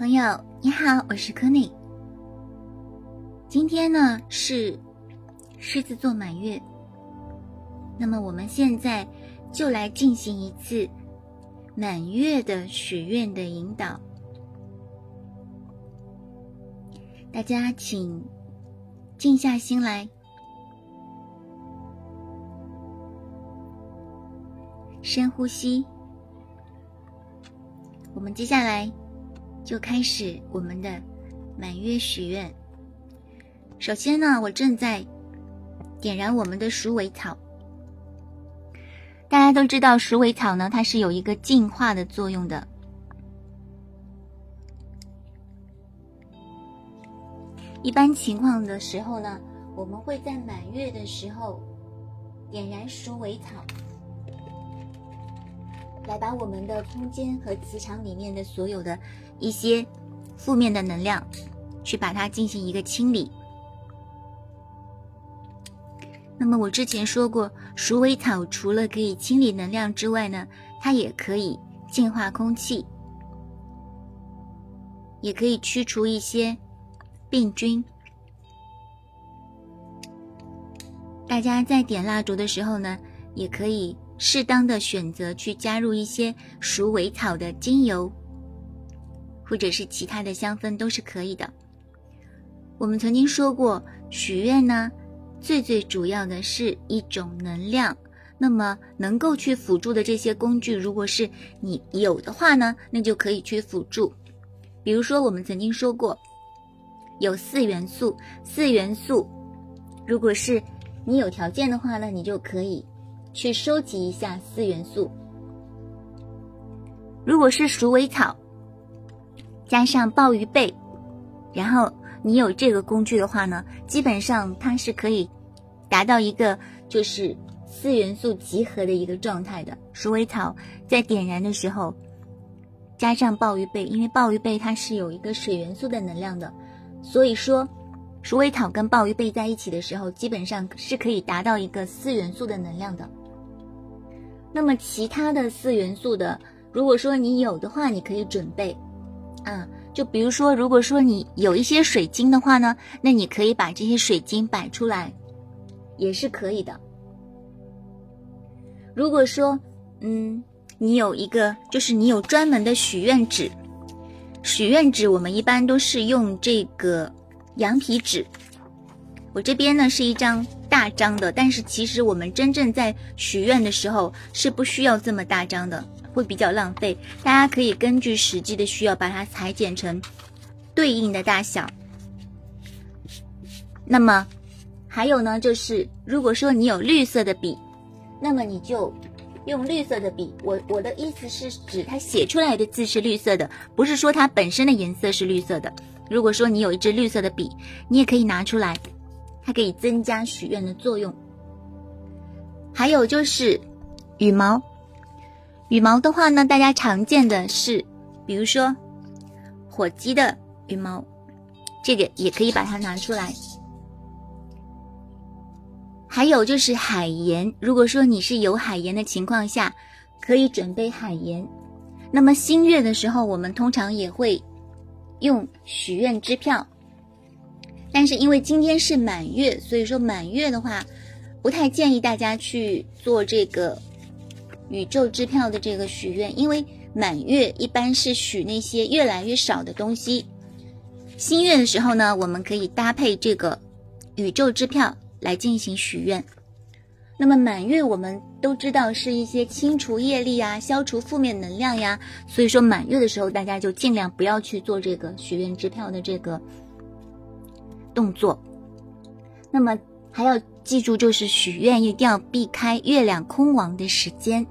朋友你好，我是柯内。今天呢是狮子座满月，那么我们现在就来进行一次满月的许愿的引导。大家请静下心来，深呼吸。我们接下来。就开始我们的满月许愿。首先呢，我正在点燃我们的鼠尾草。大家都知道，鼠尾草呢，它是有一个净化的作用的。一般情况的时候呢，我们会在满月的时候点燃鼠尾草。来把我们的空间和磁场里面的所有的一些负面的能量，去把它进行一个清理。那么我之前说过，鼠尾草除了可以清理能量之外呢，它也可以净化空气，也可以驱除一些病菌。大家在点蜡烛的时候呢，也可以。适当的选择去加入一些鼠尾草的精油，或者是其他的香氛都是可以的。我们曾经说过，许愿呢，最最主要的是一种能量。那么能够去辅助的这些工具，如果是你有的话呢，那就可以去辅助。比如说，我们曾经说过，有四元素，四元素，如果是你有条件的话呢，你就可以。去收集一下四元素。如果是鼠尾草，加上鲍鱼贝，然后你有这个工具的话呢，基本上它是可以达到一个就是四元素集合的一个状态的。鼠尾草在点燃的时候，加上鲍鱼贝，因为鲍鱼贝它是有一个水元素的能量的，所以说。鼠尾草跟鲍鱼贝在一起的时候，基本上是可以达到一个四元素的能量的。那么其他的四元素的，如果说你有的话，你可以准备，啊，就比如说，如果说你有一些水晶的话呢，那你可以把这些水晶摆出来，也是可以的。如果说，嗯，你有一个，就是你有专门的许愿纸，许愿纸我们一般都是用这个。羊皮纸，我这边呢是一张大张的，但是其实我们真正在许愿的时候是不需要这么大张的，会比较浪费。大家可以根据实际的需要把它裁剪成对应的大小。那么还有呢，就是如果说你有绿色的笔，那么你就用绿色的笔。我我的意思是指它写出来的字是绿色的，不是说它本身的颜色是绿色的。如果说你有一支绿色的笔，你也可以拿出来，它可以增加许愿的作用。还有就是羽毛，羽毛的话呢，大家常见的是，比如说火鸡的羽毛，这个也可以把它拿出来。还有就是海盐，如果说你是有海盐的情况下，可以准备海盐。那么新月的时候，我们通常也会。用许愿支票，但是因为今天是满月，所以说满月的话，不太建议大家去做这个宇宙支票的这个许愿，因为满月一般是许那些越来越少的东西。新月的时候呢，我们可以搭配这个宇宙支票来进行许愿。那么满月我们都知道是一些清除业力呀、消除负面能量呀，所以说满月的时候大家就尽量不要去做这个许愿支票的这个动作。那么还要记住，就是许愿一定要避开月亮空亡的时间。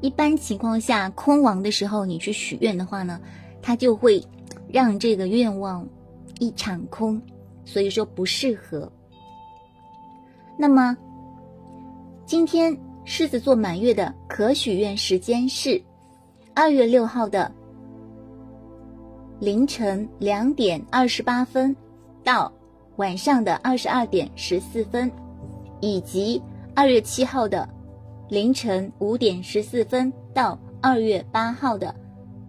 一般情况下，空亡的时候你去许愿的话呢，它就会让这个愿望一场空，所以说不适合。那么。今天狮子座满月的可许愿时间是二月六号的凌晨两点二十八分到晚上的二十二点十四分，以及二月七号的凌晨五点十四分到二月八号的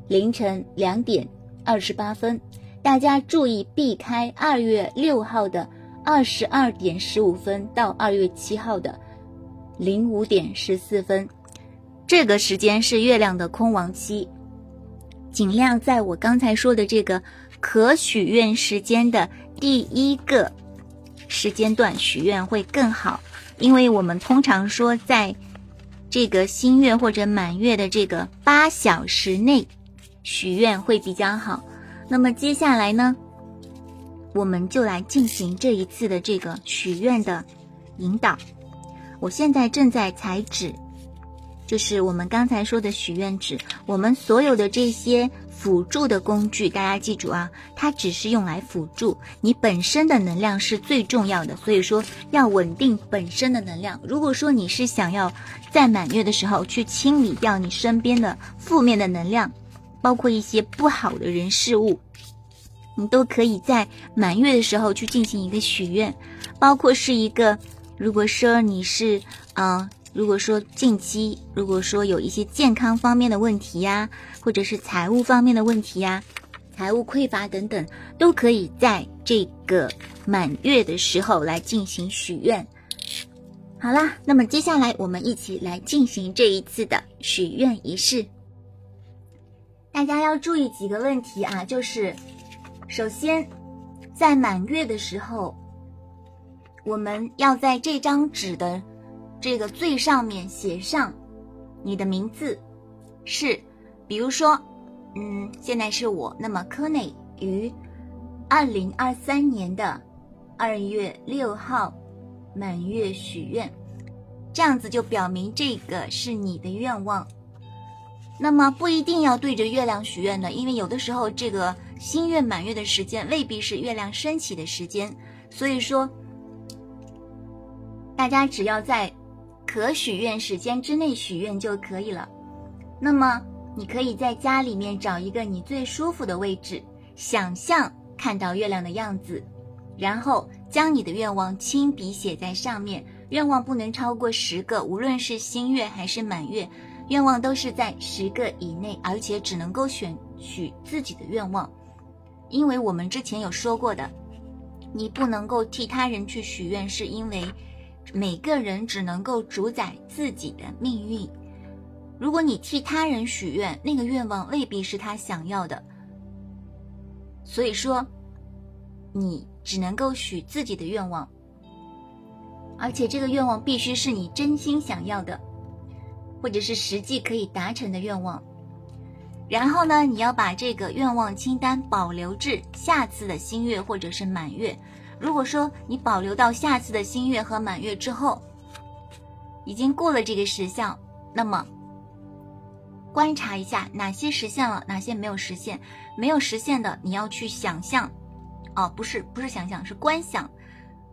凌晨两点二十八分。大家注意避开二月六号的二十二点十五分到二月七号的零五点十四分，这个时间是月亮的空亡期，尽量在我刚才说的这个可许愿时间的第一个时间段许愿会更好，因为我们通常说在这个新月或者满月的这个八小时内许愿会比较好。那么接下来呢，我们就来进行这一次的这个许愿的引导。我现在正在裁纸，就是我们刚才说的许愿纸。我们所有的这些辅助的工具，大家记住啊，它只是用来辅助你本身的能量是最重要的。所以说要稳定本身的能量。如果说你是想要在满月的时候去清理掉你身边的负面的能量。包括一些不好的人事物，你都可以在满月的时候去进行一个许愿。包括是一个，如果说你是，嗯，如果说近期，如果说有一些健康方面的问题呀，或者是财务方面的问题呀，财务匮乏等等，都可以在这个满月的时候来进行许愿。好啦，那么接下来我们一起来进行这一次的许愿仪式。大家要注意几个问题啊，就是首先，在满月的时候，我们要在这张纸的这个最上面写上你的名字，是，比如说，嗯，现在是我，那么科内于二零二三年的二月六号满月许愿，这样子就表明这个是你的愿望。那么不一定要对着月亮许愿的，因为有的时候这个新月满月的时间未必是月亮升起的时间，所以说大家只要在可许愿时间之内许愿就可以了。那么你可以在家里面找一个你最舒服的位置，想象看到月亮的样子，然后将你的愿望亲笔写在上面。愿望不能超过十个，无论是新月还是满月。愿望都是在十个以内，而且只能够选取自己的愿望，因为我们之前有说过的，你不能够替他人去许愿，是因为每个人只能够主宰自己的命运。如果你替他人许愿，那个愿望未必是他想要的，所以说你只能够许自己的愿望，而且这个愿望必须是你真心想要的。或者是实际可以达成的愿望，然后呢，你要把这个愿望清单保留至下次的新月或者是满月。如果说你保留到下次的新月和满月之后，已经过了这个时效，那么观察一下哪些实现了，哪些没有实现。没有实现的，你要去想象，哦，不是，不是想象，是观想。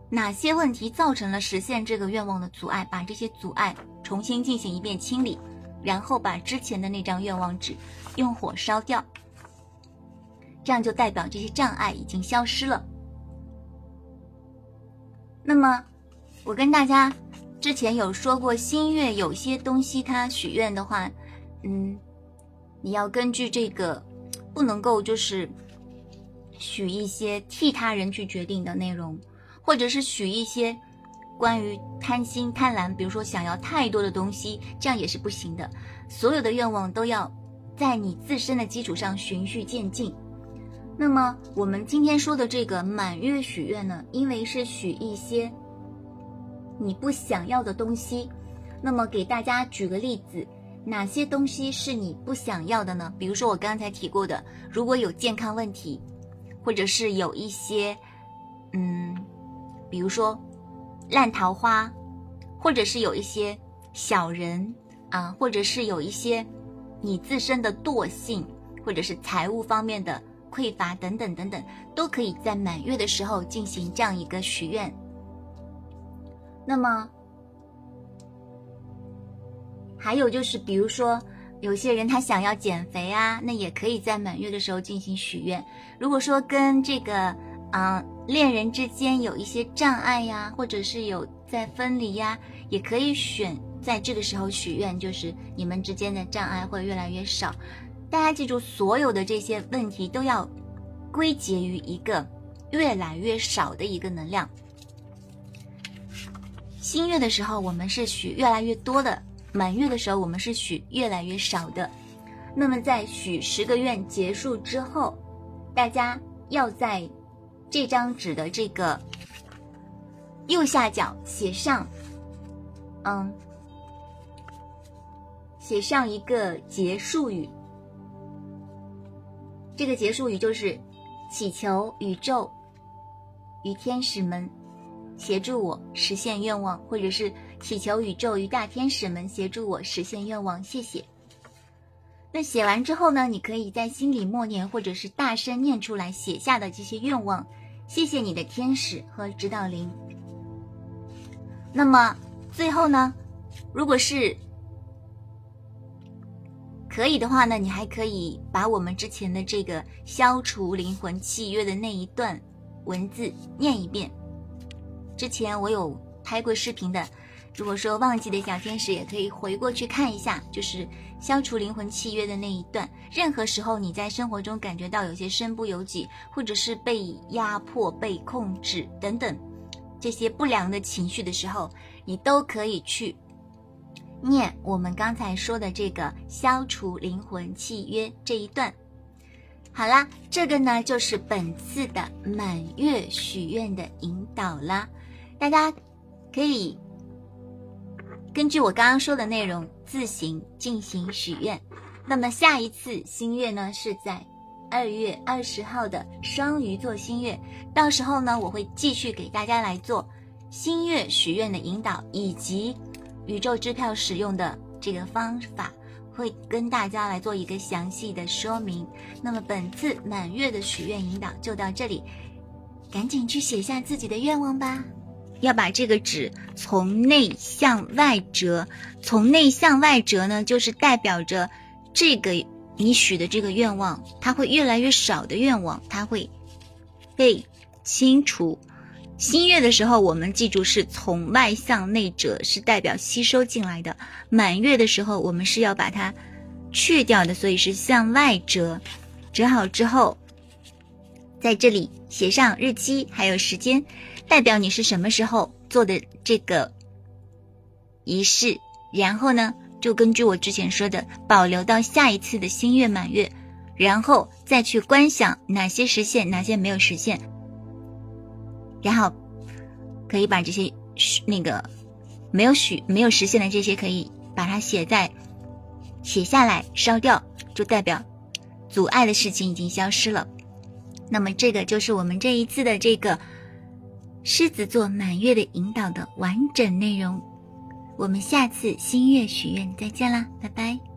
哪些问题造成了实现这个愿望的阻碍？把这些阻碍重新进行一遍清理，然后把之前的那张愿望纸用火烧掉，这样就代表这些障碍已经消失了。那么，我跟大家之前有说过，新月有些东西它许愿的话，嗯，你要根据这个，不能够就是许一些替他人去决定的内容。或者是许一些关于贪心、贪婪，比如说想要太多的东西，这样也是不行的。所有的愿望都要在你自身的基础上循序渐进。那么我们今天说的这个满月许愿呢，因为是许一些你不想要的东西，那么给大家举个例子，哪些东西是你不想要的呢？比如说我刚才提过的，如果有健康问题，或者是有一些，嗯。比如说，烂桃花，或者是有一些小人啊，或者是有一些你自身的惰性，或者是财务方面的匮乏等等等等，都可以在满月的时候进行这样一个许愿。那么，还有就是，比如说有些人他想要减肥啊，那也可以在满月的时候进行许愿。如果说跟这个。啊，恋人之间有一些障碍呀，或者是有在分离呀，也可以选在这个时候许愿，就是你们之间的障碍会越来越少。大家记住，所有的这些问题都要归结于一个越来越少的一个能量。新月的时候，我们是许越来越多的；满月的时候，我们是许越来越少的。那么在许十个愿结束之后，大家要在这张纸的这个右下角写上，嗯，写上一个结束语。这个结束语就是祈求宇宙与天使们协助我实现愿望，或者是祈求宇宙与大天使们协助我实现愿望。谢谢。那写完之后呢？你可以在心里默念，或者是大声念出来写下的这些愿望。谢谢你的天使和指导灵。那么最后呢？如果是可以的话呢，你还可以把我们之前的这个消除灵魂契约的那一段文字念一遍。之前我有拍过视频的。如果说忘记的小天使也可以回过去看一下，就是消除灵魂契约的那一段。任何时候你在生活中感觉到有些身不由己，或者是被压迫、被控制等等这些不良的情绪的时候，你都可以去念我们刚才说的这个消除灵魂契约这一段。好啦，这个呢就是本次的满月许愿的引导啦，大家可以。根据我刚刚说的内容自行进行许愿。那么下一次新月呢是在二月二十号的双鱼座新月，到时候呢我会继续给大家来做新月许愿的引导，以及宇宙支票使用的这个方法，会跟大家来做一个详细的说明。那么本次满月的许愿引导就到这里，赶紧去写下自己的愿望吧。要把这个纸从内向外折，从内向外折呢，就是代表着这个你许的这个愿望，它会越来越少的愿望，它会被清除。新月的时候，我们记住是从外向内折，是代表吸收进来的；满月的时候，我们是要把它去掉的，所以是向外折。折好之后，在这里写上日期还有时间。代表你是什么时候做的这个仪式，然后呢，就根据我之前说的，保留到下一次的新月满月，然后再去观想哪些实现，哪些没有实现，然后可以把这些那个没有许没有实现的这些，可以把它写在写下来烧掉，就代表阻碍的事情已经消失了。那么这个就是我们这一次的这个。狮子座满月的引导的完整内容，我们下次新月许愿再见啦，拜拜。